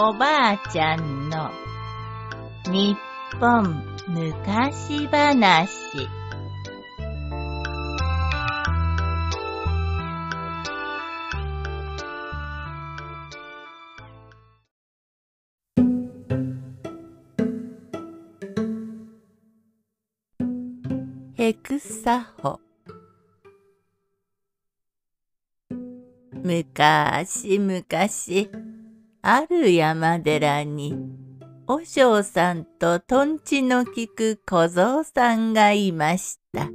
おばあちゃんの日本昔話。ヘクサホむかしむかしある山寺に和尚さんととんちのきく小僧さんがいました。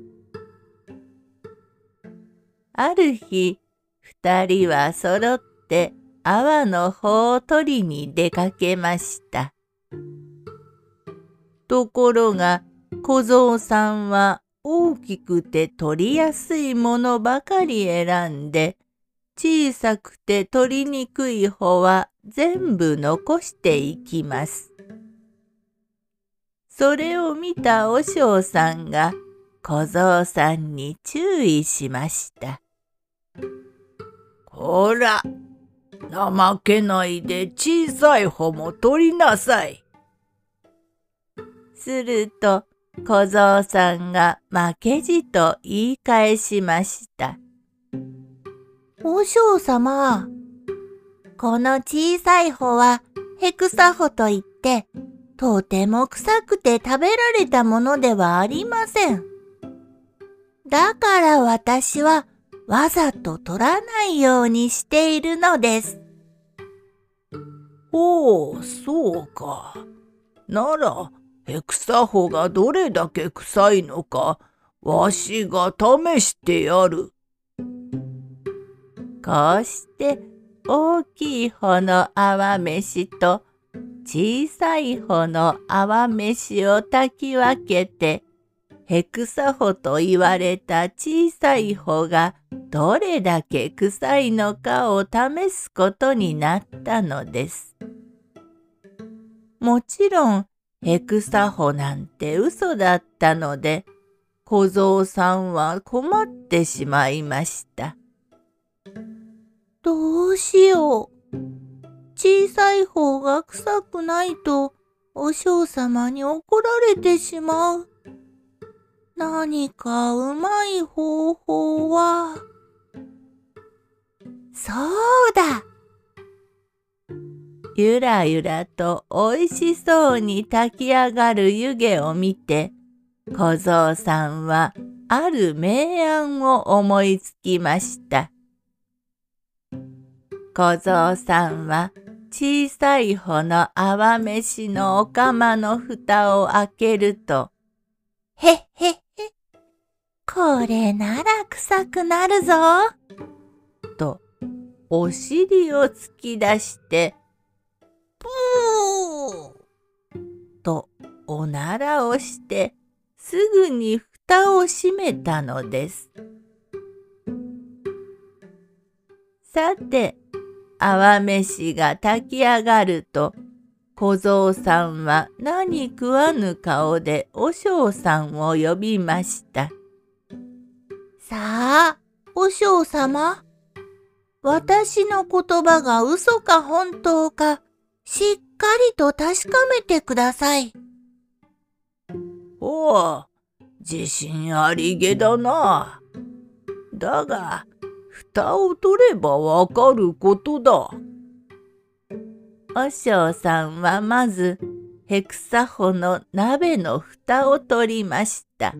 ある日二人はそろって泡の方を取りに出かけました。ところが小僧さんは大きくて取りやすいものばかり選んで、小さくて取りにくい方は全部残していきます。それを見た和尚さんが小僧さんに注意しました。こら、怠けないで小さい方も取りなさい。すると、小僧さんが負けじと言い返しました。和尚様、この小さい穂はヘクサホといって、とても臭くて食べられたものではありません。だから私はわざと取らないようにしているのです。おお、そうか。なら、ヘクサホがどれだけ臭いのか、わしが試してやる。こうして大きい方の泡飯と小さい方の泡飯を炊き分けて、ヘクサホと言われた小さい方がどれだけ臭いのかを試すことになったのです。もちろんヘクサホなんて嘘だったので、小僧さんは困ってしまいました。どうしよう。小さい方が臭くないと、お嬢様に怒られてしまう。何かうまい方法は？そうだゆらゆらとおいしそうに炊き上がる湯気を見て、小僧さんはある名案を思いつきました。小僧さんは小さい方の泡飯のお釜の蓋を開けると、へっへっへ、これなら臭くなるぞ。と、お尻を突き出して、ぷーとおならをしてすぐに蓋を閉めたのです。さて泡飯が炊き上がると小僧さんは何食わぬ顔で和尚さんを呼びました。さあ、和尚様。私の言葉が嘘か本当かしっかりと確かめてください。おお、自信ありげだな。だが、蓋を取ればわかることだ。和尚さんはまずヘクサホの鍋の蓋を取りました。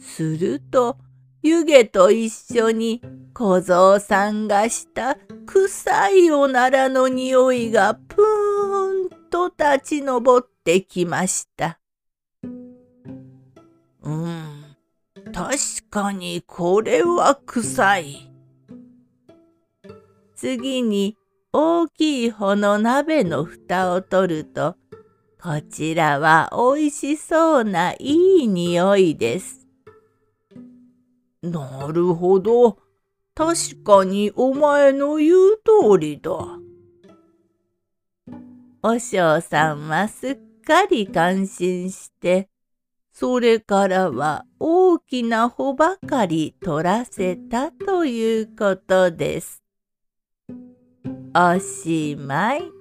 すると湯気と一緒に小僧さんがした臭いおならの匂いがぷーんと立ち上ってきました。うん、確かにこれは臭い。次に大きい方の鍋の蓋を取ると、こちらはおいしそうないい匂いです。なるほど。確かにお前の言う通りだ。和尚さんはすっかり感心して、それからは大きな穂ばかり取らせたということです。おしまい。